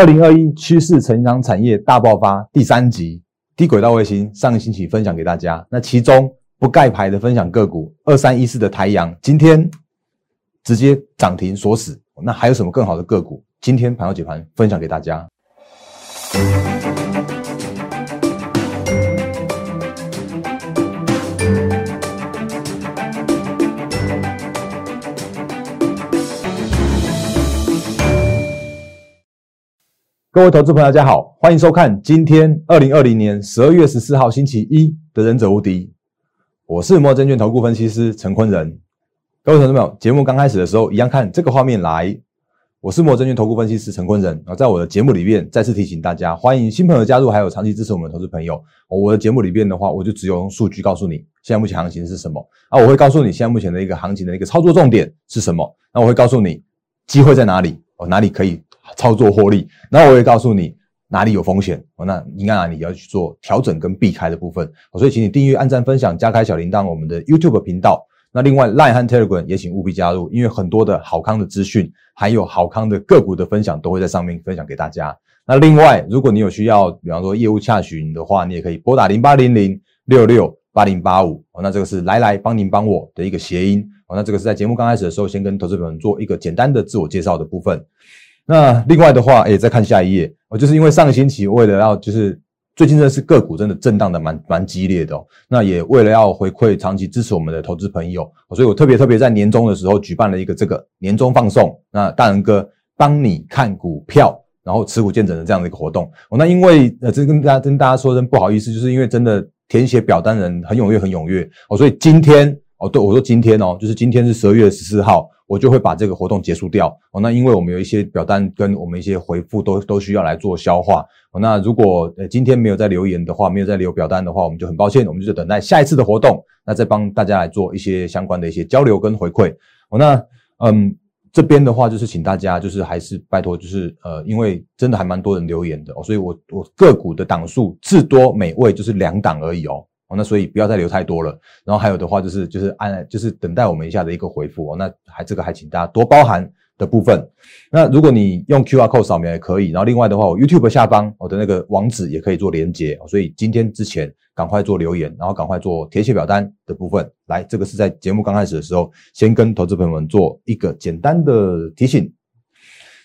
二零二一趋势成长产业大爆发第三集低轨道卫星上个星期分享给大家，那其中不盖牌的分享个股二三一四的台阳今天直接涨停锁死，那还有什么更好的个股？今天盘后解盘分享给大家。各位投资朋友，大家好，欢迎收看今天二零二零年十二月十四号星期一的《忍者无敌》，我是摩证券投顾分析师陈坤仁。各位投资朋友，节目刚开始的时候，一样看这个画面来。我是摩证券投顾分析师陈坤仁。啊，在我的节目里面，再次提醒大家，欢迎新朋友加入，还有长期支持我们的投资朋友。我的节目里边的话，我就只有用数据告诉你现在目前行情是什么啊，我会告诉你现在目前的一个行情的一个操作重点是什么。那我会告诉你机会在哪里，哦，哪里可以。操作获利，那我也告诉你哪里有风险哦，那应该哪里要去做调整跟避开的部分所以请你订阅、按赞、分享、加开小铃铛，我们的 YouTube 频道。那另外 Line 和 Telegram 也请务必加入，因为很多的好康的资讯，还有好康的个股的分享都会在上面分享给大家。那另外，如果你有需要，比方说业务洽询的话，你也可以拨打零八零零六六八零八五哦。那这个是来来帮您帮我的一个谐音哦。那这个是在节目刚开始的时候，先跟投资朋友做一个简单的自我介绍的部分。那另外的话，哎，再看下一页，我就是因为上个星期为了要就是最近真的是个股真的震荡的蛮蛮激烈的哦，那也为了要回馈长期支持我们的投资朋友，所以我特别特别在年终的时候举办了一个这个年终放送，那大仁哥帮你看股票，然后持股见证的这样的一个活动。哦。那因为呃，这跟大家跟大家说声不好意思，就是因为真的填写表单人很踊跃，很踊跃。哦，所以今天哦，对我说今天哦，就是今天是十二月十四号。我就会把这个活动结束掉哦。那因为我们有一些表单跟我们一些回复都都需要来做消化哦。那如果呃今天没有在留言的话，没有在留表单的话，我们就很抱歉，我们就等待下一次的活动，那再帮大家来做一些相关的一些交流跟回馈哦。那嗯这边的话就是请大家就是还是拜托就是呃因为真的还蛮多人留言的哦，所以我我个股的档数至多每位就是两档而已哦。哦，那所以不要再留太多了。然后还有的话就是就是按就是等待我们一下的一个回复哦。那还这个还请大家多包涵的部分。那如果你用 QR code 扫描也可以。然后另外的话，我 YouTube 下方我的那个网址也可以做连接。所以今天之前赶快做留言，然后赶快做填写表单的部分。来，这个是在节目刚开始的时候，先跟投资朋友们做一个简单的提醒。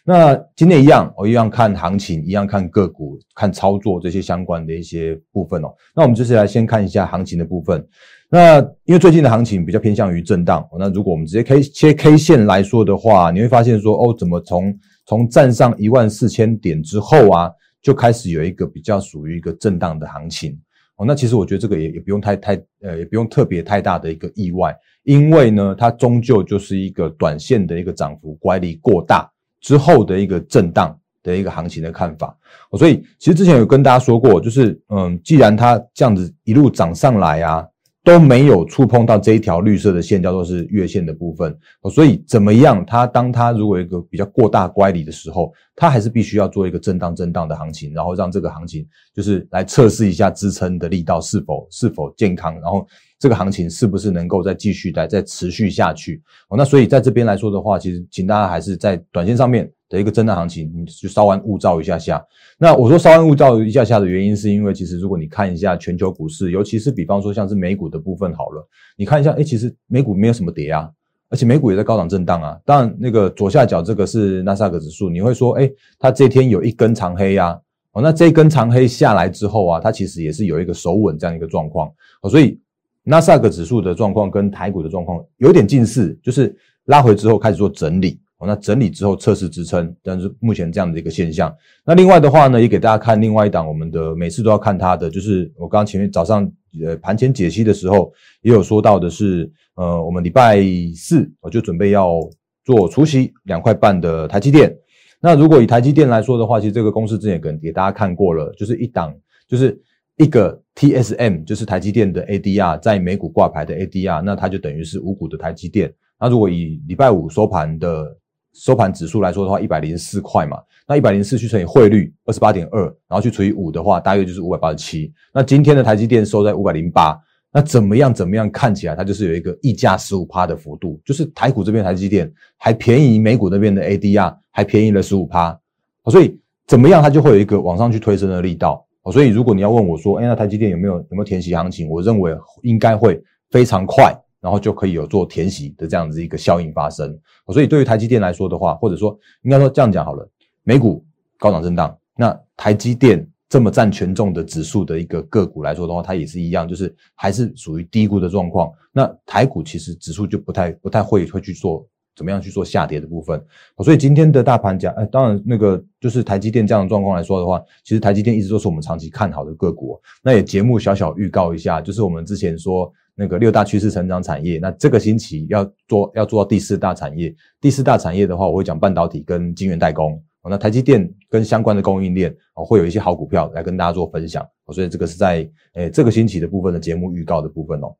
那今天一样，我一样看行情，一样看个股，看操作这些相关的一些部分哦。那我们就是来先看一下行情的部分。那因为最近的行情比较偏向于震荡，那如果我们直接 K 切 K 线来说的话，你会发现说，哦，怎么从从站上一万四千点之后啊，就开始有一个比较属于一个震荡的行情哦。那其实我觉得这个也也不用太太呃，也不用特别太大的一个意外，因为呢，它终究就是一个短线的一个涨幅乖离过大。之后的一个震荡的一个行情的看法，所以其实之前有跟大家说过，就是嗯，既然它这样子一路涨上来啊，都没有触碰到这一条绿色的线，叫做是月线的部分，所以怎么样？它当它如果一个比较过大乖离的时候，它还是必须要做一个震荡震荡的行情，然后让这个行情就是来测试一下支撑的力道是否是否健康，然后。这个行情是不是能够再继续待再持续下去？哦，那所以在这边来说的话，其实请大家还是在短线上面的一个震荡行情，你就稍安勿躁一下下。那我说稍安勿躁一下下的原因，是因为其实如果你看一下全球股市，尤其是比方说像是美股的部分好了，你看一下，哎，其实美股没有什么跌啊，而且美股也在高涨震荡啊。当然，那个左下角这个是纳斯达克指数，你会说，哎，它这天有一根长黑呀，哦，那这根长黑下来之后啊，它其实也是有一个守稳这样一个状况，哦，所以。纳斯达克指数的状况跟台股的状况有点近似，就是拉回之后开始做整理，那整理之后测试支撑，但是目前这样的一个现象。那另外的话呢，也给大家看另外一档，我们的每次都要看它的，就是我刚刚前面早上呃盘前解析的时候也有说到的是，呃，我们礼拜四我就准备要做除夕两块半的台积电。那如果以台积电来说的话，其实这个公司之前给给大家看过了，就是一档就是。一个 TSM 就是台积电的 ADR，在美股挂牌的 ADR，那它就等于是五股的台积电。那如果以礼拜五收盘的收盘指数来说的话，一百零四块嘛，那一百零四去乘以汇率二十八点二，然后去除以五的话，大约就是五百八十七。那今天的台积电收在五百零八，那怎么样？怎么样看起来它就是有一个溢价十五趴的幅度，就是台股这边台积电还便宜美股那边的 ADR，还便宜了十五趴。所以怎么样，它就会有一个往上去推升的力道。哦，所以如果你要问我说，哎，那台积电有没有有没有填息行情？我认为应该会非常快，然后就可以有做填息的这样子一个效应发生。所以对于台积电来说的话，或者说应该说这样讲好了，美股高涨震荡，那台积电这么占权重的指数的一个个股来说的话，它也是一样，就是还是属于低估的状况。那台股其实指数就不太不太会会去做。怎么样去做下跌的部分？所以今天的大盘讲，哎，当然那个就是台积电这样的状况来说的话，其实台积电一直都是我们长期看好的个股。那也节目小小预告一下，就是我们之前说那个六大趋势成长产业，那这个星期要做要做到第四大产业。第四大产业的话，我会讲半导体跟晶圆代工。那台积电跟相关的供应链哦，会有一些好股票来跟大家做分享。所以这个是在诶这个星期的部分的节目预告的部分哦。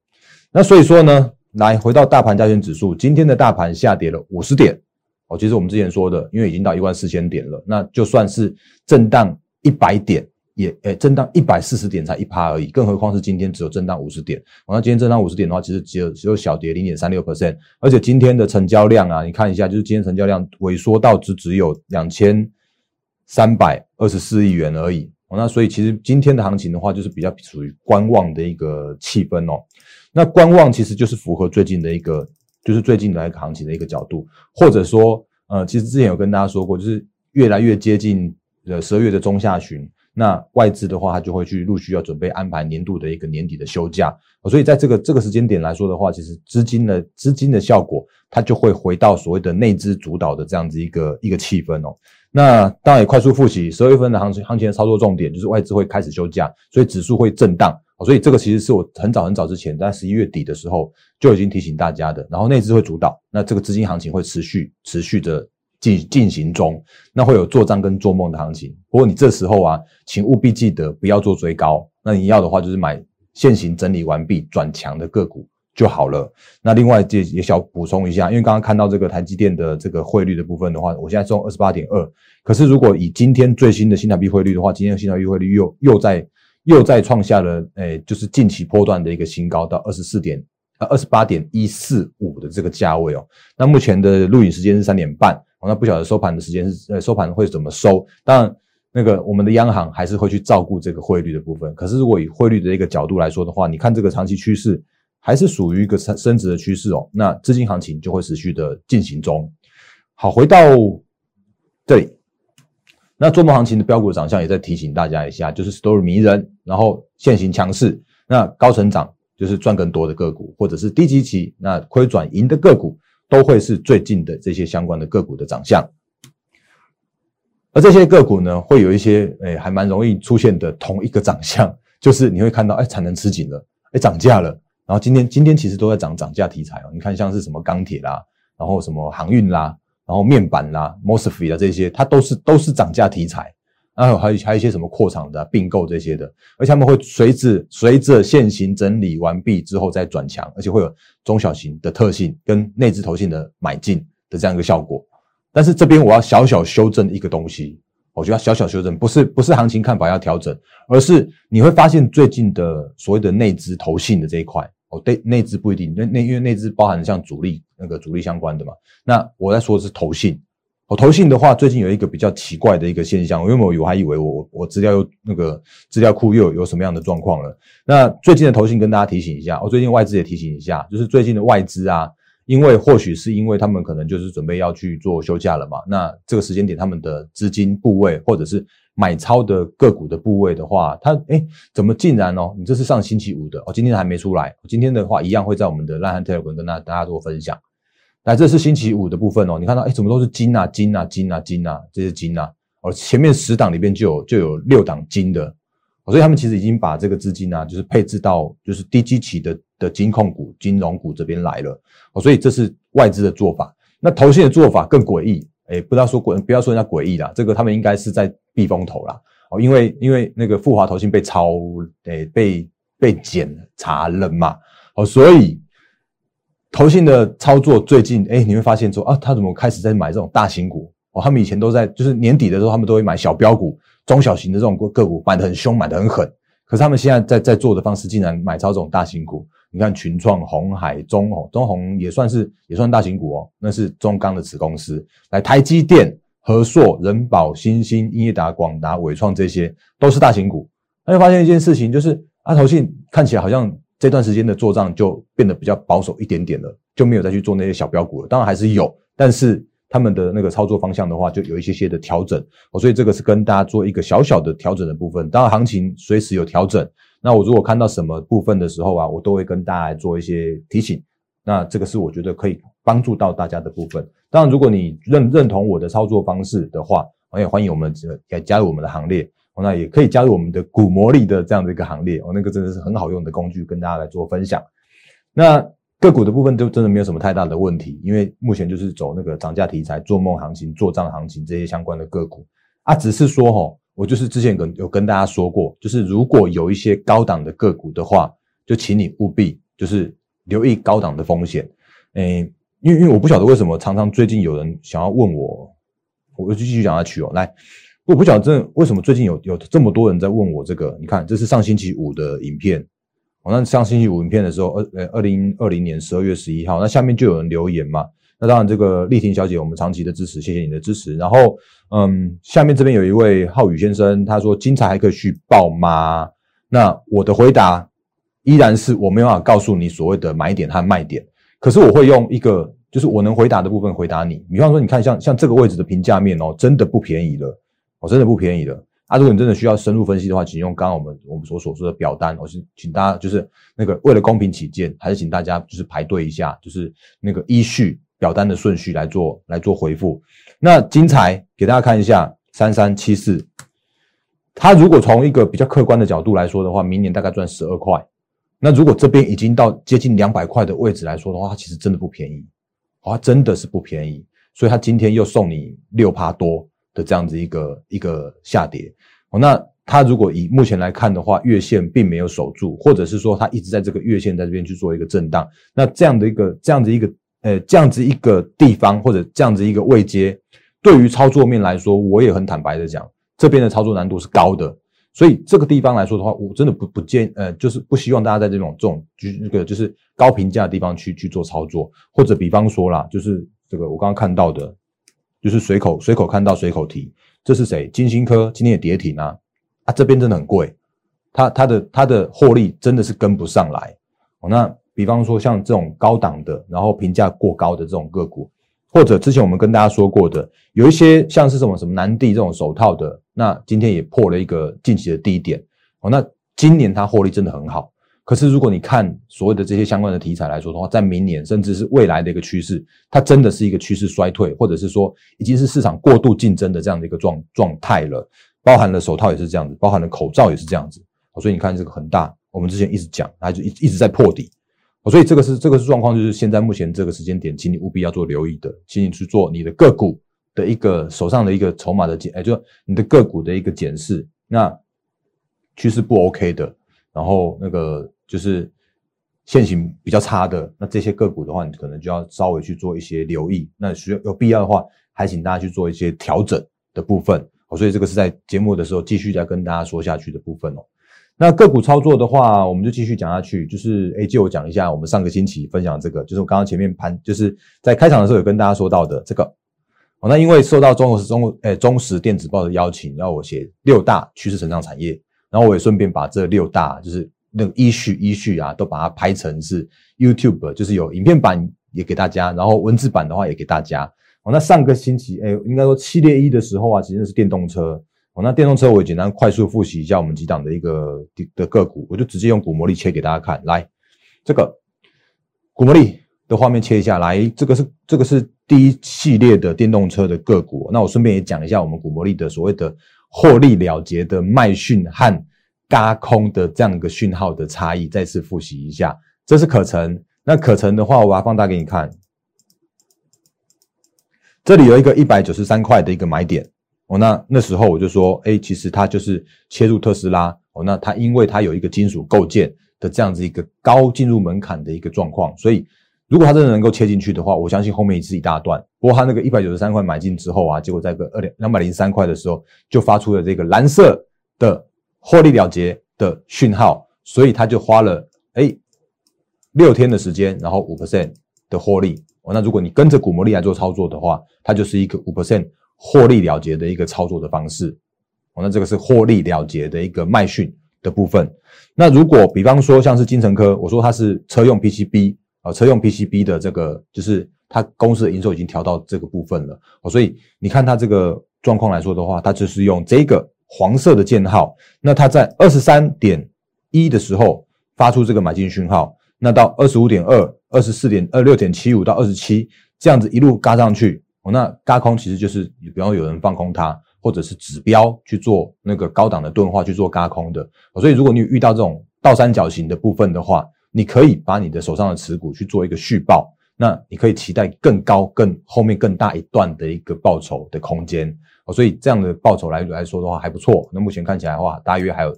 那所以说呢？来回到大盘加权指数，今天的大盘下跌了五十点哦。其实我们之前说的，因为已经到一万四千点了，那就算是震荡一百点，也诶震荡一百四十点才一趴而已。更何况是今天只有震荡五十点。那今天震荡五十点的话，其实只有只有小跌零点三六 percent。而且今天的成交量啊，你看一下，就是今天成交量萎缩到只只有两千三百二十四亿元而已。那所以其实今天的行情的话，就是比较属于观望的一个气氛哦。那观望其实就是符合最近的一个，就是最近的一个行情的一个角度，或者说，呃，其实之前有跟大家说过，就是越来越接近呃十二月的中下旬，那外资的话，它就会去陆续要准备安排年度的一个年底的休假，所以在这个这个时间点来说的话，其实资金的资金的效果，它就会回到所谓的内资主导的这样子一个一个气氛哦。那当然也快速复习，十二月份的行情行情的操作重点就是外资会开始休假，所以指数会震荡。所以这个其实是我很早很早之前在十一月底的时候就已经提醒大家的。然后内资会主导，那这个资金行情会持续持续的进进行中，那会有做账跟做梦的行情。不过你这时候啊，请务必记得不要做追高，那你要的话就是买现行整理完毕转强的个股就好了。那另外也也小补充一下，因为刚刚看到这个台积电的这个汇率的部分的话，我现在用二十八点二，可是如果以今天最新的新台币汇率的话，今天的新台币汇率又又在。又在创下了诶，就是近期波段的一个新高，到二十四点呃二十八点一四五的这个价位哦。那目前的录影时间是三点半，那不晓得收盘的时间是呃收盘会怎么收？当然，那个我们的央行还是会去照顾这个汇率的部分。可是如果以汇率的一个角度来说的话，你看这个长期趋势还是属于一个升升值的趋势哦。那资金行情就会持续的进行中。好，回到这里。那做梦行情的标股长相也在提醒大家一下，就是 story 迷人，然后现行强势，那高成长就是赚更多的个股，或者是低级期那亏转盈的个股，都会是最近的这些相关的个股的长相。而这些个股呢，会有一些诶，还蛮容易出现的同一个长相，就是你会看到，哎，产能吃紧了，哎，涨价了，然后今天今天其实都在涨涨价题材哦，你看像是什么钢铁啦，然后什么航运啦。然后面板啦、mosfet 啊这些，它都是都是涨价题材，然后还有还有一些什么扩厂的、并购这些的，而且他们会随着随着现行整理完毕之后再转强，而且会有中小型的特性跟内资投性的买进的这样一个效果。但是这边我要小小修正一个东西，我觉得小小修正不是不是行情看法要调整，而是你会发现最近的所谓的内资投性的这一块。哦，对，内资不一定，那那因为内资包含像主力那个主力相关的嘛。那我在说的是投信，我，投信的话，最近有一个比较奇怪的一个现象，因为我我还以为我我资料又那个资料库又有有什么样的状况了。那最近的投信跟大家提醒一下，我最近外资也提醒一下，就是最近的外资啊，因为或许是因为他们可能就是准备要去做休假了嘛，那这个时间点他们的资金部位或者是。买超的个股的部位的话，他哎，怎么竟然哦？你这是上星期五的哦，今天还没出来。今天的话，一样会在我们的烂汉 Telegram 跟大大家做分享。来，这是星期五的部分哦。你看到哎，怎么都是金啊金啊金啊金啊，这是金啊哦。前面十档里边就有就有六档金的，所以他们其实已经把这个资金啊，就是配置到就是低基期的的金控股、金融股这边来了哦。所以这是外资的做法。那投信的做法更诡异。哎，不要说诡，不要说人家诡异啦，这个他们应该是在避风头啦。哦，因为因为那个富华投信被抄，哎，被被检查了嘛，哦，所以投信的操作最近，哎，你会发现说啊，他怎么开始在买这种大型股？哦，他们以前都在，就是年底的时候，他们都会买小标股、中小型的这种个股，买的很凶，买的很狠。可是他们现在在在做的方式，竟然买超这种大型股。你看群创、红海、中红、中红也算是也算大型股哦，那是中钢的子公司。来台积电和硕、人保、新兴、英业达、广达、伟创这些都是大型股。那就发现一件事情，就是阿投信看起来好像这段时间的做账就变得比较保守一点点了，就没有再去做那些小标股了。当然还是有，但是他们的那个操作方向的话，就有一些些的调整。哦，所以这个是跟大家做一个小小的调整的部分。当然行情随时有调整，那我如果看到什么部分的时候啊，我都会跟大家来做一些提醒。那这个是我觉得可以帮助到大家的部分。当然，如果你认认同我的操作方式的话，我也欢迎我们来加入我们的行列。那也可以加入我们的股魔力的这样的一个行列。哦，那个真的是很好用的工具，跟大家来做分享。那个股的部分就真的没有什么太大的问题，因为目前就是走那个涨价题材、做梦行情、做账行情这些相关的个股啊。只是说哈，我就是之前跟有跟大家说过，就是如果有一些高档的个股的话，就请你务必就是留意高档的风险。诶。因为因为我不晓得为什么常常最近有人想要问我，我就继续讲下去哦。来，我不晓得这为什么最近有有这么多人在问我这个。你看，这是上星期五的影片，哦，那上星期五影片的时候，二呃二零二零年十二月十一号，那下面就有人留言嘛。那当然，这个丽婷小姐，我们长期的支持，谢谢你的支持。然后，嗯，下面这边有一位浩宇先生，他说精彩还可以续报吗？那我的回答依然是我没办法告诉你所谓的买点和卖点。可是我会用一个，就是我能回答的部分回答你。比方说，你看像像这个位置的评价面哦，真的不便宜了，哦，真的不便宜了。啊，如果你真的需要深入分析的话，请用刚刚我们我们所所说的表单，我是请大家就是那个为了公平起见，还是请大家就是排队一下，就是那个依序表单的顺序来做来做回复。那精彩给大家看一下三三七四，它如果从一个比较客观的角度来说的话，明年大概赚十二块。那如果这边已经到接近两百块的位置来说的话，它其实真的不便宜，哦它真的是不便宜，所以它今天又送你六趴多的这样子一个一个下跌。哦，那它如果以目前来看的话，月线并没有守住，或者是说它一直在这个月线在这边去做一个震荡，那这样的一个这样子一个呃这样子一个地方或者这样子一个位阶，对于操作面来说，我也很坦白的讲，这边的操作难度是高的。所以这个地方来说的话，我真的不不建呃，就是不希望大家在这种这种就那个就是高评价的地方去去做操作，或者比方说啦，就是这个我刚刚看到的，就是随口随口看到随口提，这是谁？金星科今天也跌停啊，啊这边真的很贵，它它的它的获利真的是跟不上来哦。那比方说像这种高档的，然后评价过高的这种个股。或者之前我们跟大家说过的，有一些像是什么什么南地这种手套的，那今天也破了一个近期的低点哦。那今年它获利真的很好，可是如果你看所谓的这些相关的题材来说的话，在明年甚至是未来的一个趋势，它真的是一个趋势衰退，或者是说已经是市场过度竞争的这样的一个状状态了。包含了手套也是这样子，包含了口罩也是这样子。所以你看这个很大，我们之前一直讲，它就一一直在破底。所以这个是这个是状况，就是现在目前这个时间点，请你务必要做留意的，请你去做你的个股的一个手上的一个筹码的检，哎，就你的个股的一个检视。那趋势不 OK 的，然后那个就是现行比较差的，那这些个股的话，你可能就要稍微去做一些留意。那需要有必要的话，还请大家去做一些调整的部分。所以这个是在节目的时候继续再跟大家说下去的部分哦。那个股操作的话，我们就继续讲下去。就是哎，借我讲一下，我们上个星期分享这个，就是我刚刚前面盘，就是在开场的时候有跟大家说到的这个。哦，那因为受到中国中诶中实电子报的邀请，要我写六大趋势成长产业，然后我也顺便把这六大就是那个依序依序啊，都把它拍成是 YouTube，就是有影片版也给大家，然后文字版的话也给大家。哦，那上个星期哎，应该说系列一的时候啊，其实是电动车。哦，那电动车我简单快速复习一下我们几档的一个的个股，我就直接用股魔力切给大家看。来，这个股魔力的画面切一下来，这个是这个是第一系列的电动车的个股。那我顺便也讲一下我们股魔力的所谓的获利了结的卖讯和嘎空的这样一个讯号的差异，再次复习一下。这是可成，那可成的话，我把它放大给你看。这里有一个一百九十三块的一个买点。哦，那那时候我就说，哎，其实它就是切入特斯拉。哦，那它因为它有一个金属构件的这样子一个高进入门槛的一个状况，所以如果它真的能够切进去的话，我相信后面也是一大段。不过它那个一百九十三块买进之后啊，结果在个二两两百零三块的时候就发出了这个蓝色的获利了结的讯号，所以他就花了哎六天的时间，然后五 percent 的获利。哦，那如果你跟着股魔力来做操作的话，它就是一个五 percent。获利了结的一个操作的方式。哦，那这个是获利了结的一个卖讯的部分。那如果比方说像是金城科，我说它是车用 PCB 啊，车用 PCB 的这个就是它公司的营收已经调到这个部分了。哦，所以你看它这个状况来说的话，它就是用这个黄色的箭号，那它在二十三点一的时候发出这个买进讯号，那到二十五点二、二十四点二六点七五到二十七这样子一路嘎上去。哦，那嘎空其实就是，比方有人放空它。或者是指标去做那个高档的钝化去做嘎空的，所以如果你遇到这种倒三角形的部分的话，你可以把你的手上的持股去做一个续报，那你可以期待更高、更后面更大一段的一个报酬的空间哦。所以这样的报酬来来说的话还不错。那目前看起来的话，大约还有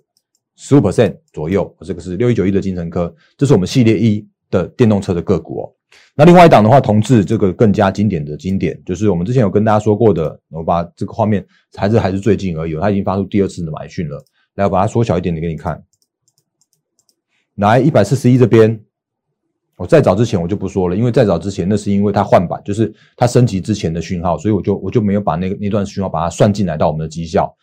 十五 percent 左右。这个是六一九一的金城科，这是我们系列一的电动车的个股哦。那另外一档的话，同志这个更加经典的经典，就是我们之前有跟大家说过的，我把这个画面还是还是最近而已，它已经发出第二次的买讯了。来，我把它缩小一点点给你看。来，一百四十一这边，我再早之前我就不说了，因为再早之前那是因为它换版，就是它升级之前的讯号，所以我就我就没有把那个那段讯号把它算进来到我们的绩效。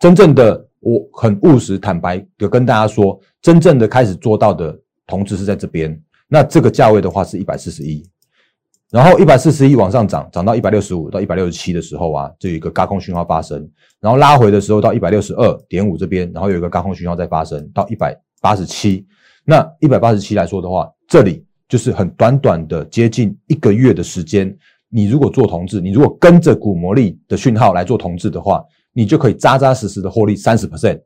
真正的我很务实坦白的跟大家说，真正的开始做到的同志是在这边。那这个价位的话是一百四十一，然后一百四十一往上涨，涨到一百六十五到一百六十七的时候啊，就有一个高空讯号发生，然后拉回的时候到一百六十二点五这边，然后有一个高空讯号再发生到一百八十七。那一百八十七来说的话，这里就是很短短的接近一个月的时间，你如果做同志，你如果跟着股魔力的讯号来做同志的话，你就可以扎扎实实的获利三十 percent。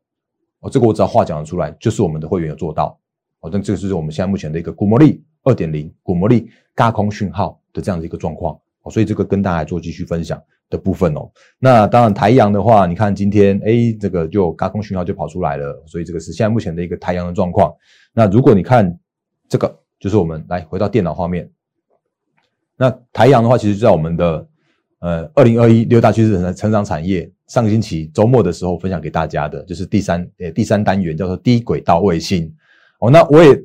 哦，这个我只要话讲得出来，就是我们的会员有做到。哦，那这个是我们现在目前的一个股魔力二点零股魔力轧空讯号的这样的一个状况哦，所以这个跟大家做继续分享的部分哦。那当然台阳的话，你看今天哎，这个就轧空讯号就跑出来了，所以这个是现在目前的一个台阳的状况。那如果你看这个，就是我们来回到电脑画面，那台阳的话，其实就在我们的呃二零二一六大趋势成长产业上个星期周末的时候分享给大家的，就是第三呃第三单元叫做低轨道卫星。哦，那我也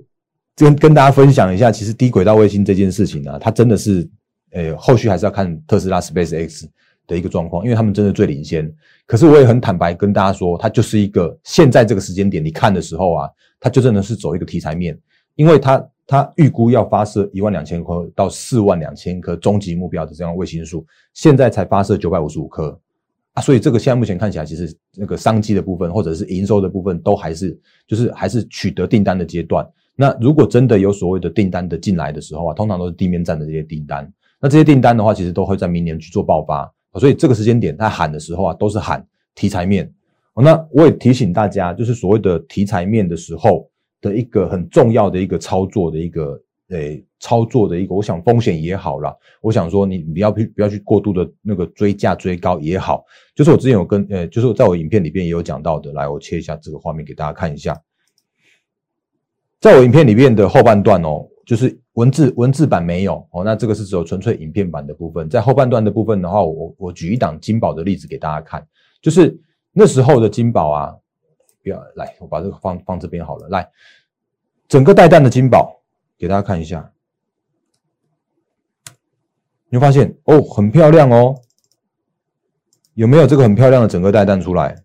跟跟大家分享一下，其实低轨道卫星这件事情呢，它真的是，呃，后续还是要看特斯拉 Space X 的一个状况，因为他们真的最领先。可是我也很坦白跟大家说，它就是一个现在这个时间点你看的时候啊，它就真的是走一个题材面，因为它它预估要发射一万两千颗到四万两千颗终极目标的这样卫星数，现在才发射九百五十五颗。啊，所以这个现在目前看起来，其实那个商机的部分或者是营收的部分，都还是就是还是取得订单的阶段。那如果真的有所谓的订单的进来的时候啊，通常都是地面站的这些订单。那这些订单的话，其实都会在明年去做爆发。所以这个时间点他喊的时候啊，都是喊题材面。那我也提醒大家，就是所谓的题材面的时候的一个很重要的一个操作的一个。诶，操作的一个，我想风险也好啦。我想说你不要去不要去过度的那个追价追高也好，就是我之前有跟呃，就是在我影片里边也有讲到的。来，我切一下这个画面给大家看一下，在我影片里面的后半段哦，就是文字文字版没有哦，那这个是只有纯粹影片版的部分。在后半段的部分的话，我我举一档金宝的例子给大家看，就是那时候的金宝啊，不要来，我把这个放放这边好了，来，整个带弹的金宝。给大家看一下，你会发现哦，很漂亮哦。有没有这个很漂亮的整个带弹出来？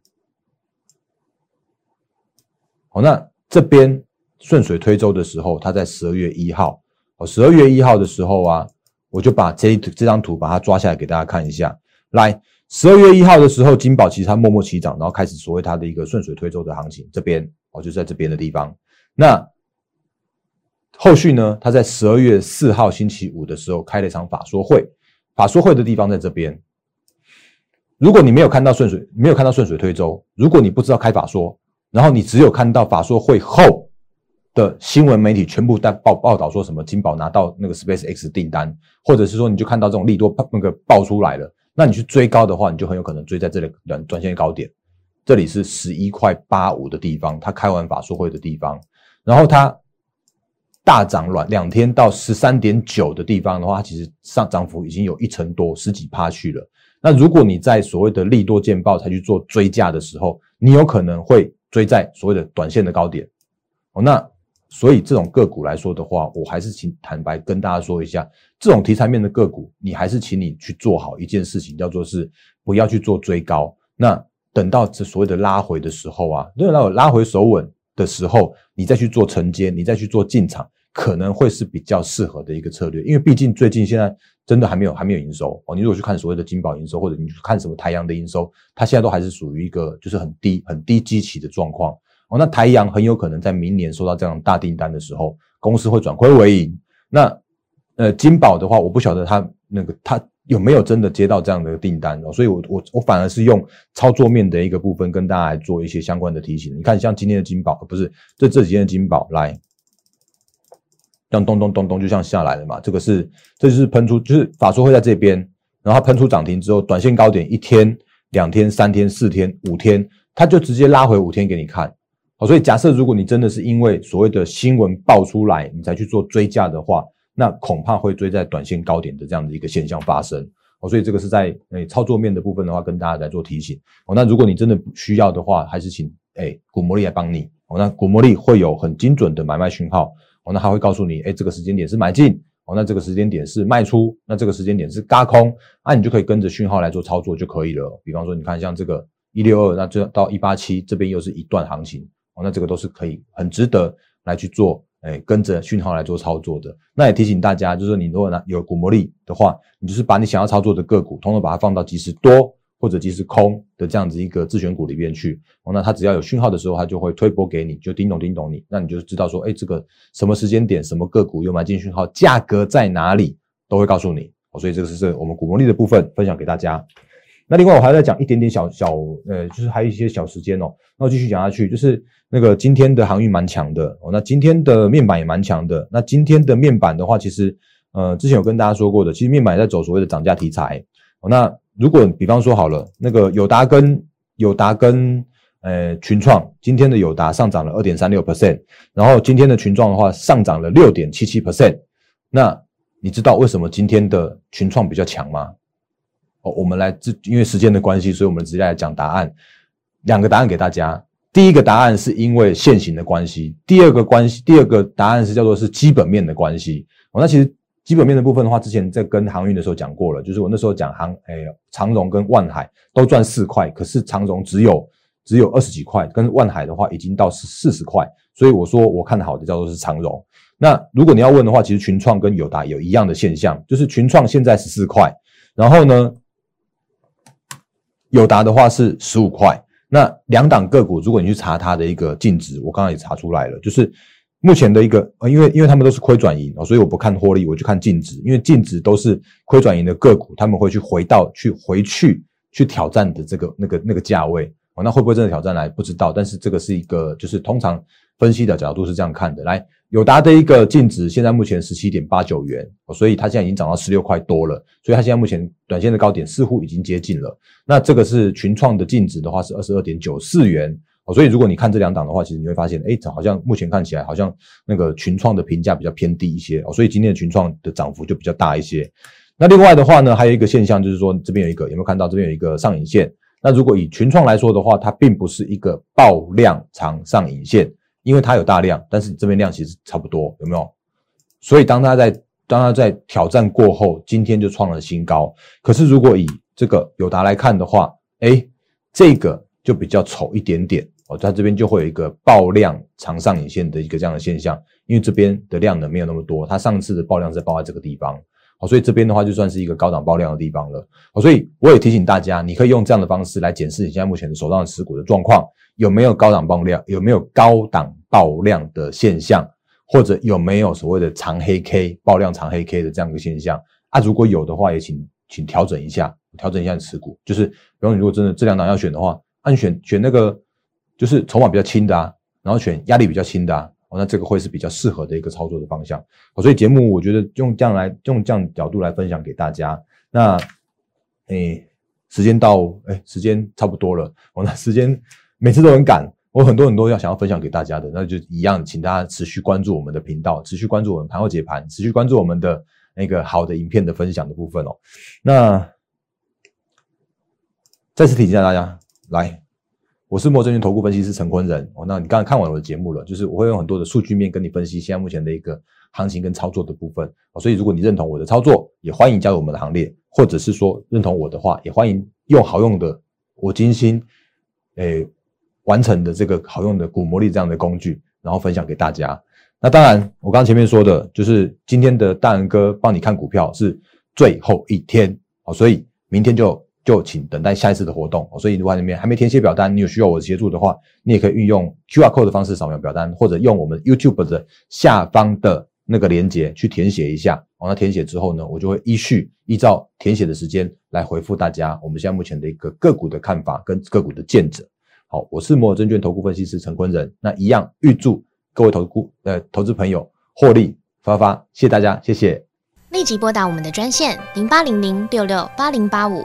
好，那这边顺水推舟的时候，它在十二月一号哦，十二月一号的时候啊，我就把这这张图把它抓下来给大家看一下。来，十二月一号的时候，金宝其实它默默起涨，然后开始所谓它的一个顺水推舟的行情。这边哦，就在这边的地方，那。后续呢？他在十二月四号星期五的时候开了一场法说会，法说会的地方在这边。如果你没有看到顺水，没有看到顺水推舟，如果你不知道开法说，然后你只有看到法说会后的新闻媒体全部在报报道说什么金宝拿到那个 Space X 订单，或者是说你就看到这种利多那个爆出来了，那你去追高的话，你就很有可能追在这里短短线高点。这里是十一块八五的地方，他开完法说会的地方，然后他。大涨两两天到十三点九的地方的话，其实上涨幅已经有一成多十几趴去了。那如果你在所谓的利多见报才去做追价的时候，你有可能会追在所谓的短线的高点。哦，那所以这种个股来说的话，我还是请坦白跟大家说一下，这种题材面的个股，你还是请你去做好一件事情，叫做是不要去做追高。那等到这所谓的拉回的时候啊，等到拉回手稳的时候，你再去做承接，你再去做进场，可能会是比较适合的一个策略。因为毕竟最近现在真的还没有还没有营收哦。你如果去看所谓的金宝营收，或者你去看什么太阳的营收，它现在都还是属于一个就是很低很低基期的状况。哦，那台阳很有可能在明年收到这样大订单的时候，公司会转亏为盈。那呃，金宝的话，我不晓得他那个他有没有真的接到这样的订单哦，所以我我我反而是用操作面的一个部分跟大家来做一些相关的提醒。你看，像今天的金宝，不是这这几天的金宝来，像咚咚咚咚就像下来了嘛，这个是这就是喷出，就是法说会在这边，然后喷出涨停之后，短线高点一天、两天、三天、四天、五天，它就直接拉回五天给你看。好，所以假设如果你真的是因为所谓的新闻爆出来，你才去做追价的话，那恐怕会追在短线高点的这样的一个现象发生。哦，所以这个是在诶操作面的部分的话，跟大家来做提醒。哦，那如果你真的需要的话，还是请诶古魔力来帮你。哦，那古魔力会有很精准的买卖讯号。哦，那他会告诉你，诶这个时间点是买进。哦，那这个时间点是卖出。那这个时间点是嘎空。那你就可以跟着讯号来做操作就可以了。比方说，你看像这个一六二，那这到一八七这边又是一段行情。那这个都是可以很值得来去做，哎，跟着讯号来做操作的。那也提醒大家，就是你如果呢有股魔力的话，你就是把你想要操作的个股，通通把它放到即时多或者即时空的这样子一个自选股里面去。哦，那它只要有讯号的时候，它就会推波给你，就叮咚叮咚你，那你就知道说，哎，这个什么时间点，什么个股有买进讯号，价格在哪里，都会告诉你。哦，所以这个是我们股魔力的部分分享给大家。那另外我还要再讲一点点小小，呃，就是还有一些小时间哦，那我继续讲下去，就是那个今天的航运蛮强的哦，那今天的面板也蛮强的。那今天的面板的话，其实呃之前有跟大家说过的，其实面板也在走所谓的涨价题材。那如果比方说好了，那个友达跟友达跟呃群创，今天的友达上涨了二点三六 percent，然后今天的群创的话上涨了六点七七 percent。那你知道为什么今天的群创比较强吗？哦，我们来这，因为时间的关系，所以我们直接来讲答案。两个答案给大家。第一个答案是因为现行的关系，第二个关系，第二个答案是叫做是基本面的关系。哦，那其实基本面的部分的话，之前在跟航运的时候讲过了，就是我那时候讲航，哎，长荣跟万海都赚四块，可是长荣只有只有二十几块，跟万海的话已经到四四十块，所以我说我看好的叫做是长荣。那如果你要问的话，其实群创跟友达有一样的现象，就是群创现在十四块，然后呢？友达的话是十五块，那两档个股，如果你去查它的一个净值，我刚刚也查出来了，就是目前的一个，呃，因为因为他们都是亏转盈所以我不看获利，我就看净值，因为净值都是亏转盈的个股，他们会去回到去回去去挑战的这个那个那个价位，哦，那会不会真的挑战来不知道，但是这个是一个就是通常分析的角度是这样看的，来。友达的一个净值现在目前十七点八九元，所以它现在已经涨到十六块多了，所以它现在目前短线的高点似乎已经接近了。那这个是群创的净值的话是二十二点九四元，所以如果你看这两档的话，其实你会发现，哎，好像目前看起来好像那个群创的评价比较偏低一些，哦所以今天的群创的涨幅就比较大一些。那另外的话呢，还有一个现象就是说，这边有一个有没有看到这边有一个上影线？那如果以群创来说的话，它并不是一个爆量长上影线。因为它有大量，但是你这边量其实差不多，有没有？所以当它在当它在挑战过后，今天就创了新高。可是如果以这个友达来看的话，哎，这个就比较丑一点点哦，它这边就会有一个爆量长上影线的一个这样的现象，因为这边的量呢没有那么多，它上次的爆量是爆在这个地方。好，所以这边的话就算是一个高档爆量的地方了。好，所以我也提醒大家，你可以用这样的方式来检视你现在目前的手上的持股的状况，有没有高档爆量，有没有高档爆量的现象，或者有没有所谓的长黑 K 爆量长黑 K 的这样一个现象啊？如果有的话，也请请调整一下，调整一下持股。就是，比方你如果真的这两档要选的话，按选选那个就是筹码比较轻的啊，然后选压力比较轻的啊。哦，那这个会是比较适合的一个操作的方向。哦，所以节目我觉得用这样来用这样角度来分享给大家。那，诶，时间到，诶，时间差不多了。哦，那时间每次都很赶，我很多很多要想要分享给大家的，那就一样，请大家持续关注我们的频道，持续关注我们盘后解盘，持续关注我们的那个好的影片的分享的部分哦。那再次提醒下大家，来。我是摩证券投顾分析师陈坤仁。哦，那你刚刚看完我的节目了，就是我会用很多的数据面跟你分析现在目前的一个行情跟操作的部分。哦，所以如果你认同我的操作，也欢迎加入我们的行列，或者是说认同我的话，也欢迎用好用的我精心诶完成的这个好用的股魔力这样的工具，然后分享给大家。那当然，我刚刚前面说的就是今天的大人哥帮你看股票是最后一天。哦，所以明天就。就请等待下一次的活动。所以如果你们还没填写表单，你有需要我协助的话，你也可以运用 QR code 的方式扫描表单，或者用我们 YouTube 的下方的那个链接去填写一下。哦，那填写之后呢，我就会依序依照填写的时间来回复大家。我们现在目前的一个个股的看法跟个股的见者。好，我是摩尔证券投顾分析师陈坤仁。那一样预祝各位投顾呃投资朋友获利发发，谢谢大家，谢谢。立即拨打我们的专线零八零零六六八零八五。